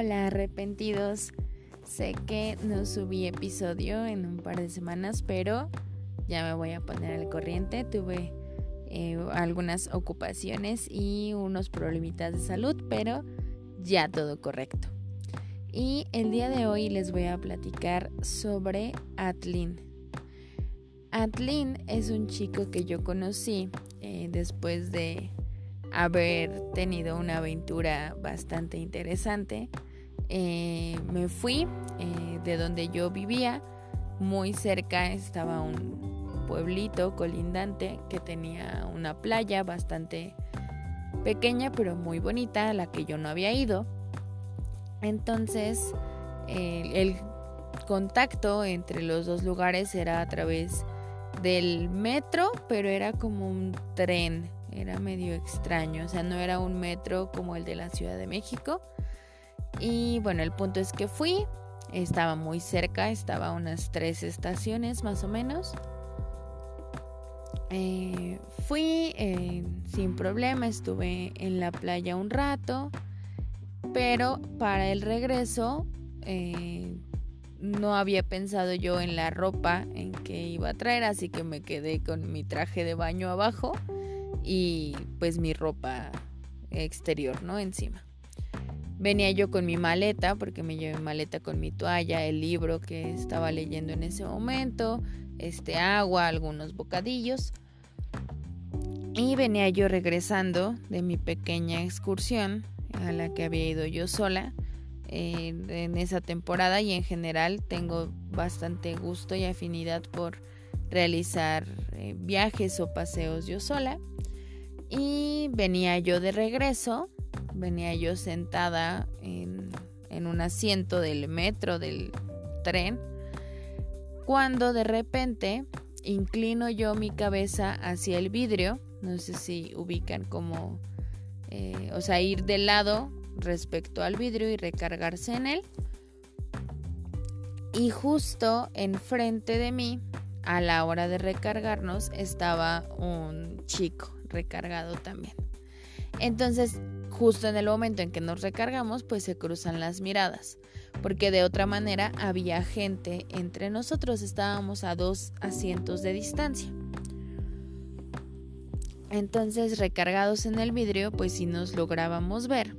Hola arrepentidos. Sé que no subí episodio en un par de semanas, pero ya me voy a poner al corriente. Tuve eh, algunas ocupaciones y unos problemitas de salud, pero ya todo correcto. Y el día de hoy les voy a platicar sobre Atlin. Atlin es un chico que yo conocí eh, después de haber tenido una aventura bastante interesante. Eh, me fui eh, de donde yo vivía, muy cerca estaba un pueblito colindante que tenía una playa bastante pequeña pero muy bonita a la que yo no había ido. Entonces el contacto entre los dos lugares era a través del metro, pero era como un tren era medio extraño, o sea, no era un metro como el de la Ciudad de México. Y bueno, el punto es que fui, estaba muy cerca, estaba a unas tres estaciones más o menos. Eh, fui eh, sin problema, estuve en la playa un rato, pero para el regreso eh, no había pensado yo en la ropa en que iba a traer, así que me quedé con mi traje de baño abajo y pues mi ropa exterior, ¿no? Encima. Venía yo con mi maleta, porque me llevé maleta con mi toalla, el libro que estaba leyendo en ese momento, este agua, algunos bocadillos. Y venía yo regresando de mi pequeña excursión a la que había ido yo sola en esa temporada y en general tengo bastante gusto y afinidad por realizar eh, viajes o paseos yo sola. Y venía yo de regreso, venía yo sentada en, un asiento del metro, del tren, cuando de repente inclino yo mi cabeza hacia el vidrio, no sé si ubican como, eh, o sea, ir de lado respecto al vidrio y recargarse en él. Y justo enfrente de mí, a la hora de recargarnos, estaba un chico recargado también. Entonces, justo en el momento en que nos recargamos, pues se cruzan las miradas, porque de otra manera había gente entre nosotros, estábamos a dos asientos de distancia. Entonces, recargados en el vidrio, pues sí nos lográbamos ver.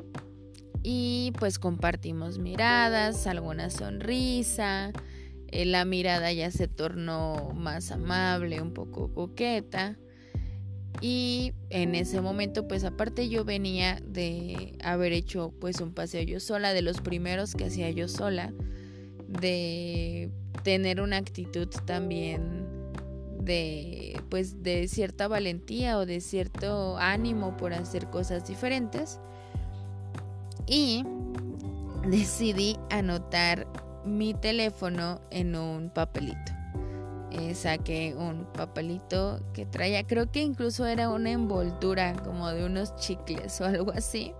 Y pues compartimos miradas, alguna sonrisa, eh, la mirada ya se tornó más amable, un poco coqueta. Y en ese momento, pues aparte yo venía de haber hecho pues un paseo yo sola, de los primeros que hacía yo sola, de tener una actitud también de pues de cierta valentía o de cierto ánimo por hacer cosas diferentes. Y decidí anotar mi teléfono en un papelito. Eh, saqué un papelito que traía, creo que incluso era una envoltura como de unos chicles o algo así.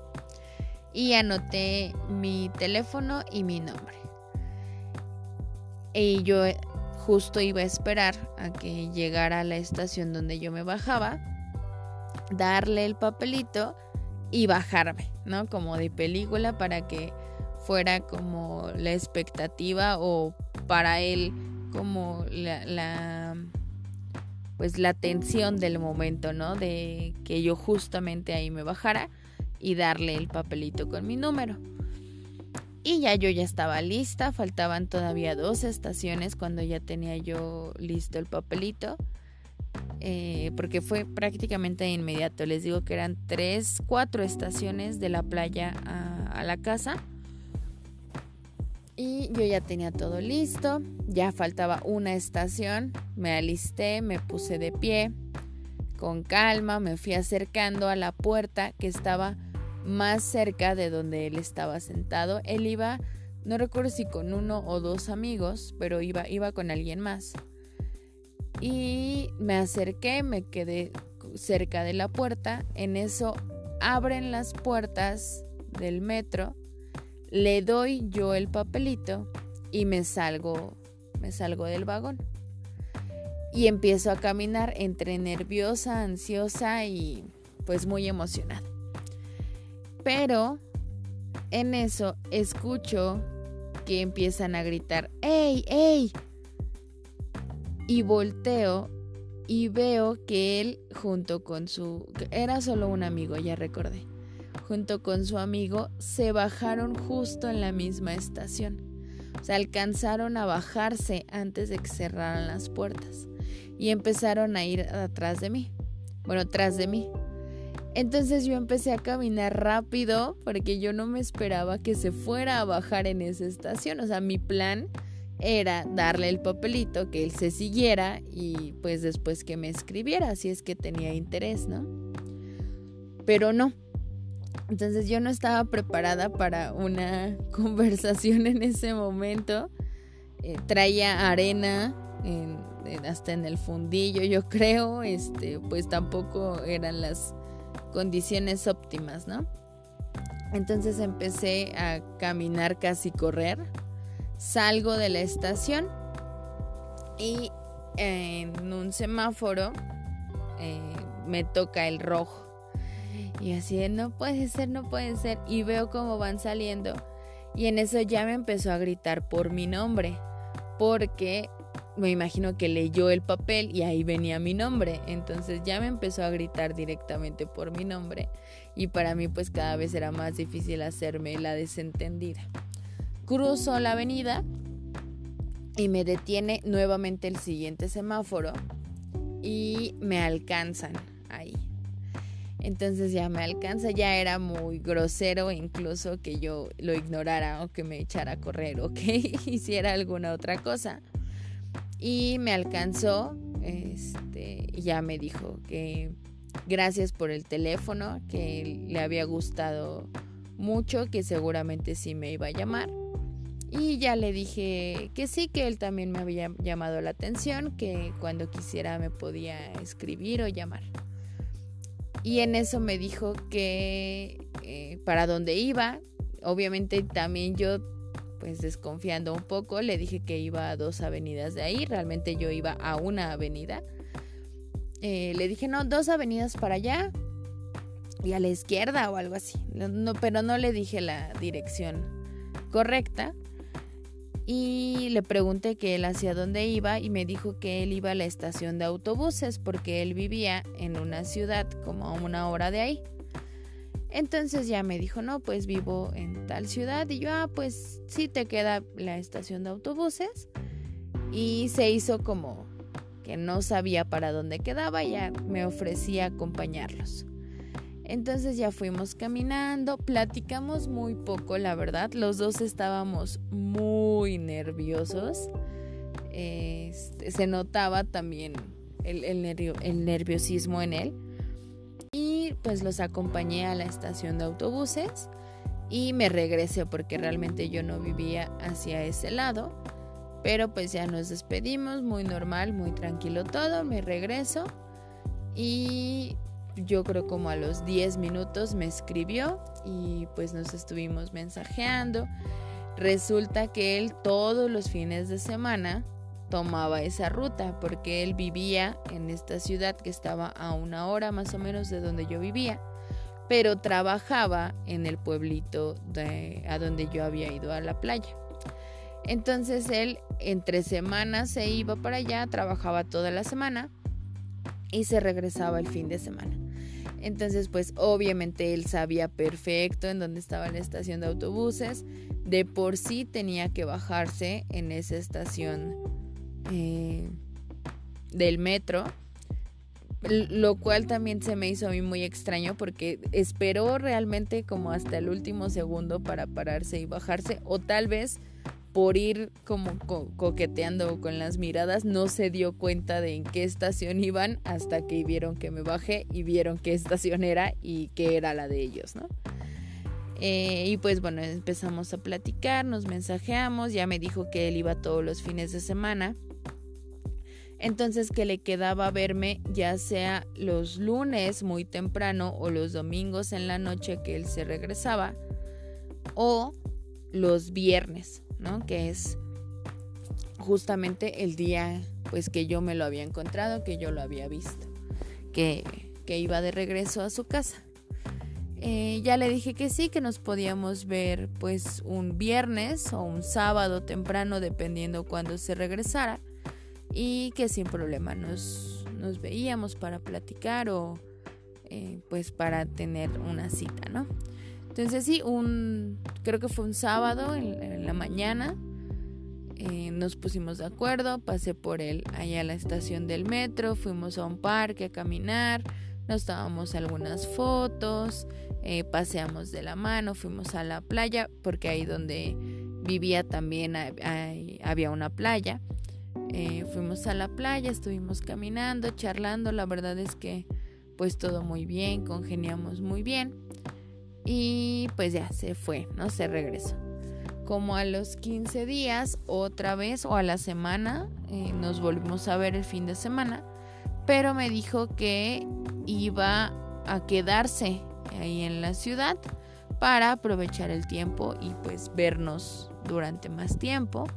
Y anoté mi teléfono y mi nombre. Y yo justo iba a esperar a que llegara a la estación donde yo me bajaba, darle el papelito y bajarme, ¿no? Como de película para que fuera como la expectativa o para él como la, pues la tensión del momento, ¿no? De que yo justamente ahí me bajara y darle el papelito con mi número. Y ya yo ya estaba lista, faltaban todavía dos estaciones cuando ya tenía yo listo el papelito. Eh, porque fue prácticamente de inmediato. Les digo que eran tres, cuatro estaciones de la playa a la casa. Y yo ya tenía todo listo, ya faltaba una estación, me alisté, me puse de pie, con calma me fui acercando a la puerta que estaba más cerca de donde él estaba sentado. Él iba, no recuerdo si con uno o dos amigos, pero iba, iba con alguien más. Y me acerqué, me quedé cerca de la puerta, en eso abren las puertas del metro le doy yo el papelito y me salgo, me salgo del vagón. Y empiezo a caminar entre nerviosa, ansiosa y pues muy emocionada. Pero En eso escucho que empiezan a gritar, ¡Ey, ey! Y volteo y veo que él junto con su... Era solo un amigo, ya recordé. Junto con su amigo se bajaron justo en la misma estación. O sea, alcanzaron a bajarse antes de que cerraran las puertas. Y empezaron a ir atrás de mí. Bueno, tras de mí. Entonces yo empecé a caminar rápido porque yo no me esperaba que se fuera a bajar en esa estación. O sea, mi plan era darle el papelito, que él se siguiera y pues después que me escribiera, si es que tenía interés, ¿no? Pero no. Entonces yo no estaba preparada para una conversación en ese momento. Eh, traía arena hasta en el fundillo, yo creo. Este, pues tampoco eran las condiciones óptimas, ¿no? Entonces empecé a caminar casi correr salgo de la estación y en un semáforo eh, me toca el rojo. Y así de, no puede ser, no puede ser. Y veo cómo van saliendo. Y en eso ya me empezó a gritar por mi nombre. Porque me imagino que leyó el papel y ahí venía mi nombre. Entonces ya me empezó a gritar directamente por mi nombre. Y para mí pues cada vez era más difícil hacerme la desentendida. Cruzo la avenida y me detiene nuevamente el siguiente semáforo y me alcanzan ahí. Entonces ya me alcanza, ya era muy grosero incluso que yo lo ignorara o que me echara a correr o que hiciera alguna otra cosa. Y me alcanzó, este, ya me dijo que gracias por el teléfono, que le había gustado mucho, que seguramente sí me iba a llamar y ya le dije que sí, que él también me había llamado la atención, que cuando quisiera me podía escribir o llamar. Y en eso me dijo que eh, para dónde iba. Obviamente también yo, pues desconfiando un poco, le dije que iba a dos avenidas de ahí. Realmente yo iba a una avenida. Eh, le dije, no, dos avenidas para allá y a la izquierda o algo así. no, pero no le dije la dirección correcta y le pregunté que él hacia dónde iba y me dijo que él iba a la estación de autobuses porque él vivía en una ciudad como a una hora de ahí. Entonces ya me dijo, no, pues vivo en tal ciudad y yo, ah, pues sí te queda la estación de autobuses. Y se hizo como que no sabía para dónde quedaba ya me ofrecía acompañarlos. Entonces ya fuimos caminando, platicamos muy poco, la verdad. Los dos estábamos muy nerviosos. Este, se notaba también el, el nerviosismo en él. Y pues los acompañé a la estación de autobuses y me regresé porque realmente yo no vivía hacia ese lado. Pero pues ya nos despedimos, muy normal, muy tranquilo todo, me regreso y yo creo como a los 10 minutos me escribió y pues nos estuvimos mensajeando. Resulta que él todos los fines de semana tomaba esa ruta porque él vivía en esta ciudad que estaba a una hora más o menos de donde yo vivía, pero trabajaba en el pueblito a donde yo había ido a la playa. Entonces él entre semanas se iba para allá, trabajaba toda la semana y se regresaba el fin de semana. Entonces, pues obviamente él sabía perfecto en dónde estaba la estación de autobuses. De por sí tenía que bajarse en esa estación eh, del metro. Lo cual también se me hizo a mí muy extraño porque esperó realmente como hasta el último segundo para pararse y bajarse. O tal vez por ir como coqueteando con las miradas, no se dio cuenta de en qué estación iban hasta que vieron que me bajé y vieron qué estación era y que era la de ellos, ¿no? Eh, y pues bueno, empezamos a platicar, nos mensajeamos, ya me dijo que él iba todos los fines de semana. Entonces que le quedaba verme ya sea los lunes muy temprano o los domingos en la noche que él se regresaba o los viernes. ¿No? Que es justamente el día pues que yo me lo había encontrado, que yo lo había visto, que, iba de regreso a su casa. Eh, ya le dije que sí, que nos podíamos ver pues un viernes o un sábado temprano, dependiendo cuando se regresara. Y que sin problema nos, nos veíamos para platicar o eh, pues para tener una cita, ¿no? Entonces sí, un, creo que fue un sábado en, la mañana. Eh, nos pusimos de acuerdo, pasé por él allá a la estación del metro, fuimos a un parque a caminar, nos tomamos algunas fotos, eh, paseamos de la mano, fuimos a la playa, porque ahí donde vivía también había una playa. Eh, fuimos a la playa, estuvimos caminando, charlando, la verdad es que pues todo muy bien, congeniamos muy bien y pues ya se fue, ¿no? Se regresó. Como a los 15 días, otra vez o a la semana, eh, nos volvimos a ver el fin de semana, pero me dijo que iba a quedarse ahí en la ciudad para aprovechar el tiempo y pues vernos durante más tiempo.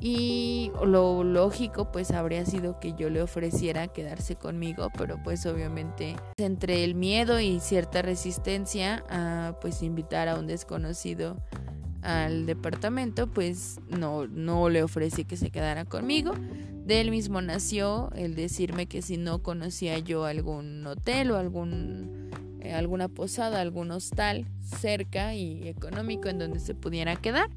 Y lo lógico pues habría sido que yo le ofreciera quedarse conmigo, pero pues obviamente entre el miedo y cierta resistencia a pues invitar a un desconocido al departamento, pues no, no le ofrecí que se quedara conmigo. De él mismo nació el decirme que si no conocía yo algún hotel o algún, eh, alguna posada, algún hostal cerca y económico en donde se pudiera quedar.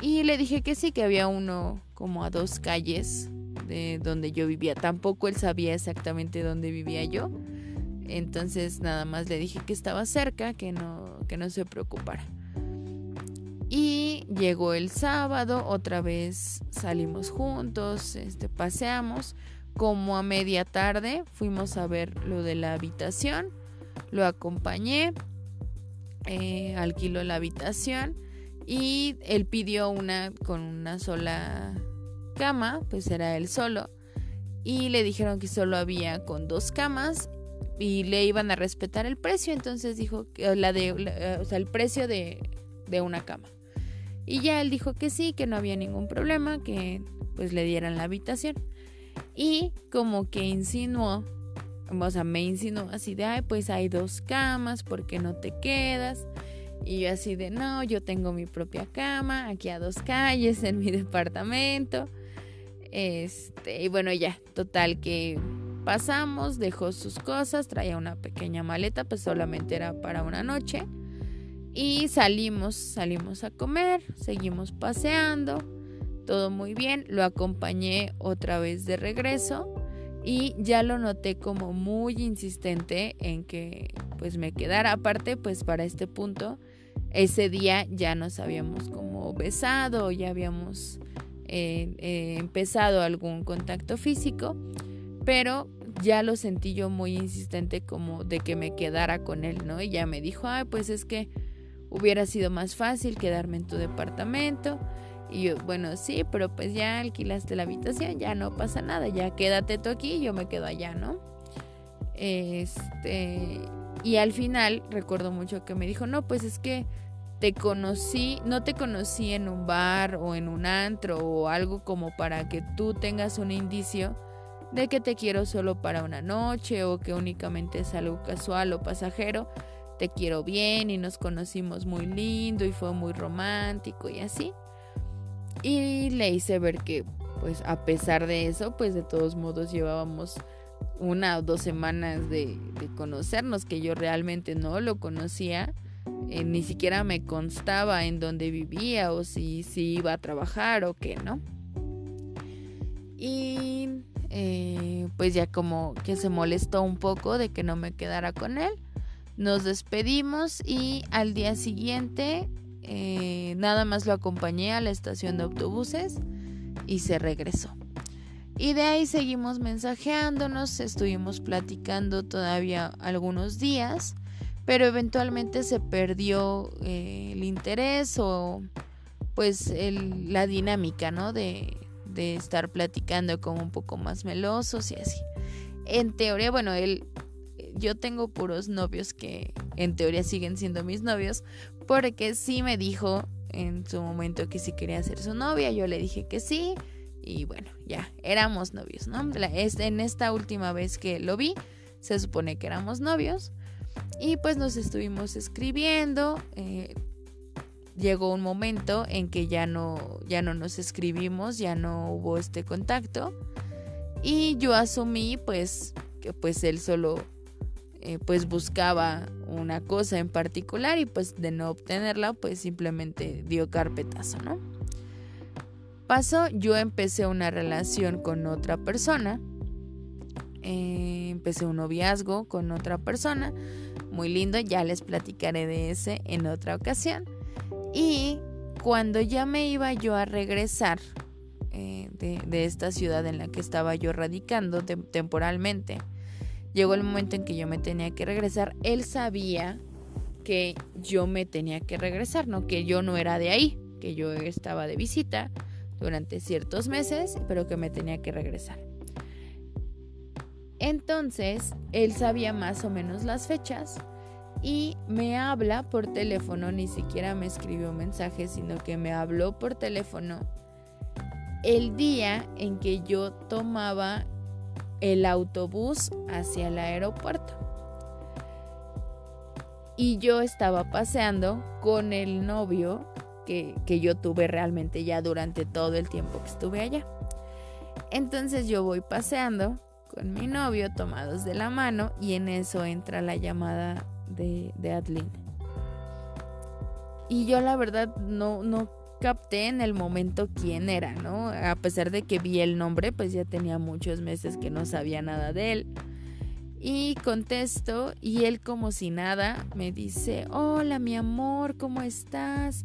Y le dije que sí, que había uno como a dos calles de donde yo vivía. Tampoco él sabía exactamente dónde vivía yo. Entonces nada más le dije que estaba cerca, que no, que no se preocupara. Y llegó el sábado, otra vez salimos juntos, este, paseamos. Como a media tarde fuimos a ver lo de la habitación, lo acompañé, eh, alquiló la habitación y él pidió una con una sola cama, pues era él solo. Y le dijeron que solo había con dos camas y le iban a respetar el precio, entonces dijo que la de, o sea, el precio de, de una cama. Y ya él dijo que sí, que no había ningún problema, que pues le dieran la habitación. Y como que insinuó, o sea, me insinuó así de, ay, pues hay dos camas, ¿por qué no te quedas? Y yo así de, no, yo tengo mi propia cama, aquí a dos calles, en mi departamento. Este, y bueno, ya, total que pasamos, dejó sus cosas, traía una pequeña maleta, pues solamente era para una noche. Y salimos, salimos a comer, seguimos paseando, todo muy bien. Lo acompañé otra vez de regreso y ya lo noté como muy insistente en que pues me quedara. Aparte, pues para este punto, ese día ya nos habíamos como besado, ya habíamos eh, eh, empezado algún contacto físico, pero ya lo sentí yo muy insistente como de que me quedara con él, ¿no? Y ya me dijo, ay, pues es que hubiera sido más fácil quedarme en tu departamento. Y yo, bueno, sí, pero pues ya alquilaste la habitación, ya no pasa nada, ya quédate tú aquí y yo me quedo allá, ¿no? Este, y al final recuerdo mucho que me dijo, no, pues es que te conocí, no te conocí en un bar o en un antro o algo como para que tú tengas un indicio de que te quiero solo para una noche o que únicamente es algo casual o pasajero te quiero bien y nos conocimos muy lindo y fue muy romántico y así. Y le hice ver que pues a pesar de eso, pues de todos modos llevábamos una o dos semanas de, conocernos, que yo realmente no lo conocía, eh, ni siquiera me constaba en dónde vivía o si, si iba a trabajar o qué, ¿no? Y eh, pues ya como que se molestó un poco de que no me quedara con él. Nos despedimos y al día siguiente eh, nada más lo acompañé a la estación de autobuses y se regresó. Y de ahí seguimos mensajeándonos, estuvimos platicando todavía algunos días, pero eventualmente se perdió eh, el interés o pues la dinámica, ¿no? De, estar platicando como un poco más melosos y así. En teoría, bueno, él yo tengo puros novios que en teoría siguen siendo mis novios, porque sí me dijo en su momento que sí quería ser su novia, yo le dije que sí, y bueno, ya, éramos novios, ¿no? en esta última vez que lo vi, se supone que éramos novios. Y pues nos estuvimos escribiendo. Eh, llegó un momento en que ya no, ya no nos escribimos, ya no hubo este contacto. Y yo asumí pues que pues él solo eh, pues buscaba una cosa en particular y pues de no obtenerla pues simplemente dio carpetazo, ¿no? Pasó, yo empecé una relación con otra persona, eh, empecé un noviazgo con otra persona, muy lindo, ya les platicaré de ese en otra ocasión. Y cuando ya me iba yo a regresar eh, de, esta ciudad en la que estaba yo radicando temporalmente, llegó el momento en que yo me tenía que regresar. Él sabía que yo me tenía que regresar, no que yo no era de ahí, que yo estaba de visita durante ciertos meses, pero que me tenía que regresar. Entonces, él sabía más o menos las fechas y me habla por teléfono, ni siquiera me escribió un mensaje, sino que me habló por teléfono el día en que yo tomaba el autobús hacia el aeropuerto. Y yo estaba paseando con el novio que, que, yo tuve realmente ya durante todo el tiempo que estuve allá. Entonces yo voy paseando con mi novio tomados de la mano y en eso entra la llamada de, de Y yo la verdad no, no capté en el momento quién era, ¿no? A pesar de que vi el nombre, pues ya tenía muchos meses que no sabía nada de él. Y contesto y él como si nada me dice, hola mi amor, ¿cómo estás?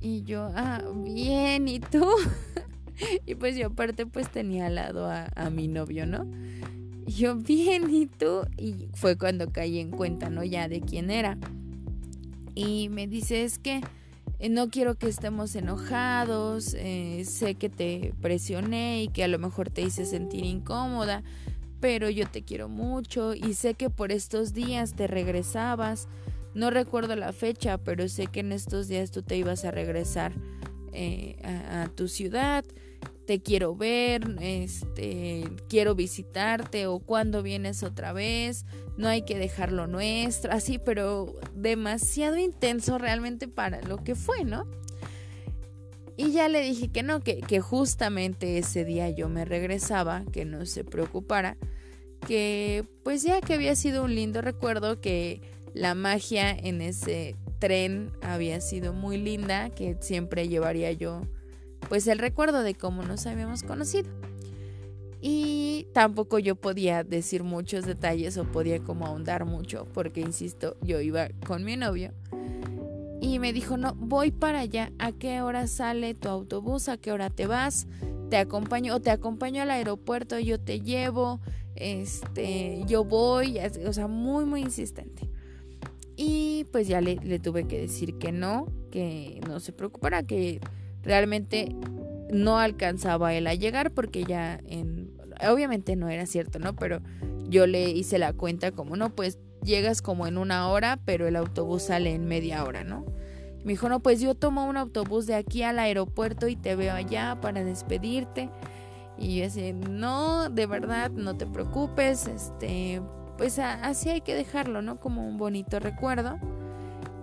Y yo, ah, bien, ¿y tú? y pues yo aparte pues tenía al lado a, mi novio, ¿no? yo, bien, ¿y tú? Y fue cuando caí en cuenta, ¿no? Ya de quién era. Y me dice, es que eh, no quiero que estemos enojados, eh, sé que te presioné y que a lo mejor te hice sentir incómoda, pero yo te quiero mucho y sé que por estos días te regresabas. No recuerdo la fecha, pero sé que en estos días tú te ibas a regresar eh, a tu ciudad te quiero ver, este, quiero visitarte o cuando vienes otra vez, no hay que dejarlo nuestro, así, pero demasiado intenso realmente para lo que fue, ¿no? Y ya le dije que no, que, que justamente ese día yo me regresaba, que no se preocupara, que pues ya que había sido un lindo recuerdo, que la magia en ese tren había sido muy linda, que siempre llevaría yo pues el recuerdo de cómo nos habíamos conocido. Y tampoco yo podía decir muchos detalles o podía como ahondar mucho porque, insisto, yo iba con mi novio. Y me dijo, no, voy para allá. ¿A qué hora sale tu autobús? ¿A qué hora te vas? Te acompaño o te acompaño al aeropuerto, yo te llevo, este, yo voy, o sea, muy, muy insistente. Y pues ya le, le tuve que decir que no, que no se preocupara, que realmente no alcanzaba él a llegar porque ya en obviamente no era cierto, ¿no? Pero yo le hice la cuenta como, no, pues llegas como en una hora, pero el autobús sale en media hora, ¿no? Me dijo, no, pues yo tomo un autobús de aquí al aeropuerto y te veo allá para despedirte. Y yo decía, no, de verdad, no te preocupes, este, pues así hay que dejarlo, ¿no? Como un bonito recuerdo.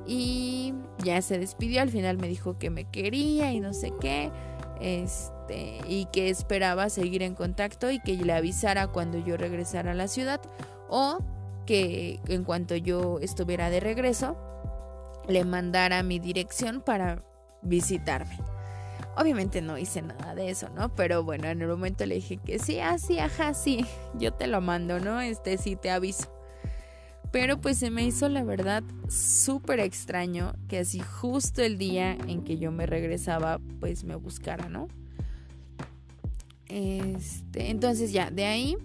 Y ya se despidió, al final me dijo que me quería y no sé qué. Este, y que esperaba seguir en contacto y que le avisara cuando yo regresara a la ciudad o que en cuanto yo estuviera de regreso le mandara mi dirección para visitarme. Obviamente no hice nada de eso, ¿no? Pero bueno, en el momento le dije que sí, así, ah, ajá, sí, yo te lo mando, ¿no? Este sí te aviso. Pero pues se me hizo la verdad súper extraño que así justo el día en que yo me regresaba pues me buscara, ¿no? Este, entonces ya, de ahí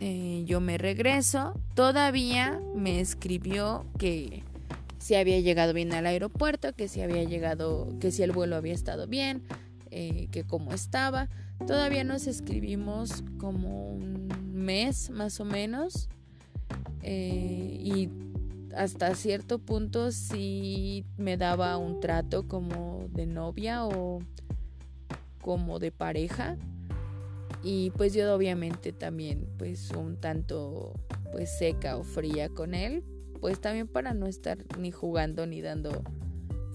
eh, yo me regreso. Todavía me escribió que si había llegado bien al aeropuerto, que si había llegado, que si el vuelo había estado bien, eh, que cómo estaba. Todavía nos escribimos como un mes más o menos. Eh, y hasta cierto punto sí me daba un trato como de novia o como de pareja y pues yo obviamente también pues un tanto pues seca o fría con él pues también para no estar ni jugando ni dando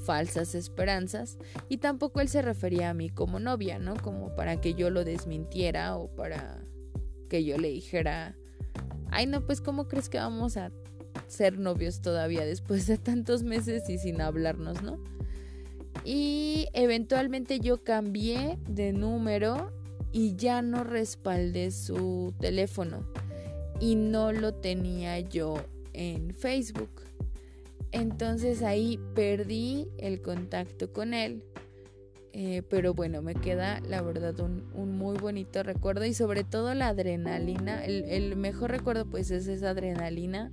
falsas esperanzas y tampoco él se refería a mí como novia, ¿no? Como para que yo lo desmintiera o para que yo le dijera, ay no, pues ¿cómo crees que vamos a ser novios todavía después de tantos meses y sin hablarnos, ¿no? Y eventualmente yo cambié de número y ya no respaldé su teléfono y no lo tenía yo en Facebook. Entonces ahí perdí el contacto con él. Eh, pero bueno, me queda la verdad un, muy bonito recuerdo y sobre todo la adrenalina. El, mejor recuerdo pues es esa adrenalina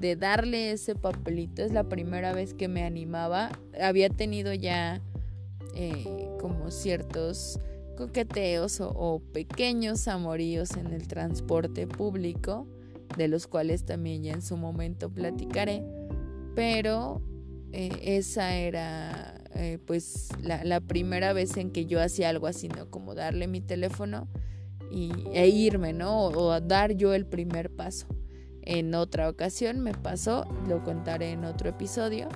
de darle ese papelito. Es la primera vez que me animaba. Había tenido ya eh, como ciertos coqueteos o, pequeños amoríos en el transporte público, de los cuales también ya en su momento platicaré. Pero eh, esa era eh, pues la, primera vez en que yo hacía algo así, ¿no? Como darle mi teléfono y, e irme, ¿no? o dar yo el primer paso. En otra ocasión me pasó, lo contaré en otro episodio,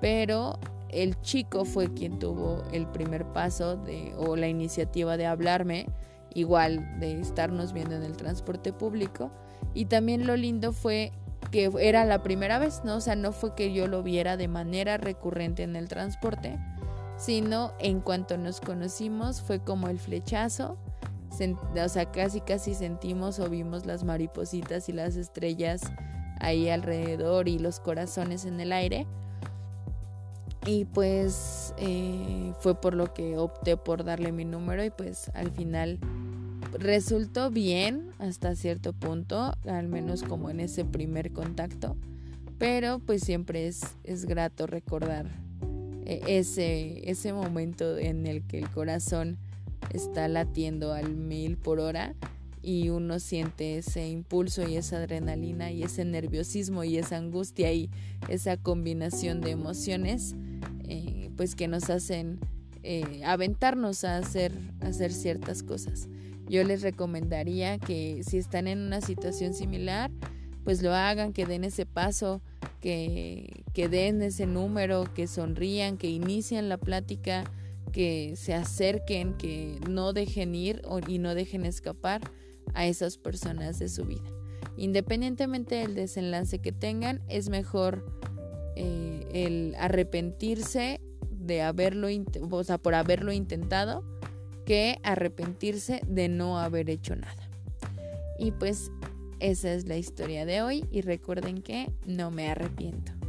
pero el chico fue quien tuvo el primer paso de, o la iniciativa de hablarme, igual de estarnos viendo en el transporte público. Y también lo lindo fue que era la primera vez, ¿no? O sea, no fue que yo lo viera de manera recurrente en el transporte, sino en cuanto nos conocimos fue como el flechazo o sea, casi casi sentimos o vimos las maripositas y las estrellas ahí alrededor y los corazones en el aire. Y pues eh, fue por lo que opté por darle mi número y pues al final resultó bien hasta cierto punto, al menos como en ese primer contacto, pero pues siempre es, es grato recordar eh, ese, ese momento en el que el corazón está latiendo al mil por hora y uno siente ese impulso y esa adrenalina y ese nerviosismo y esa angustia y esa combinación de emociones eh, pues que nos hacen eh, aventarnos a hacer, hacer ciertas cosas. Yo les recomendaría que si están en una situación similar, pues lo hagan, que den ese paso, que, que den ese número, que sonrían, que inicien la plática que se acerquen, que no dejen ir y no dejen escapar a esas personas de su vida. Independientemente del desenlace que tengan, es mejor eh, el arrepentirse de haberlo, o sea, por haberlo intentado, que arrepentirse de no haber hecho nada. Y pues esa es la historia de hoy y recuerden que no me arrepiento.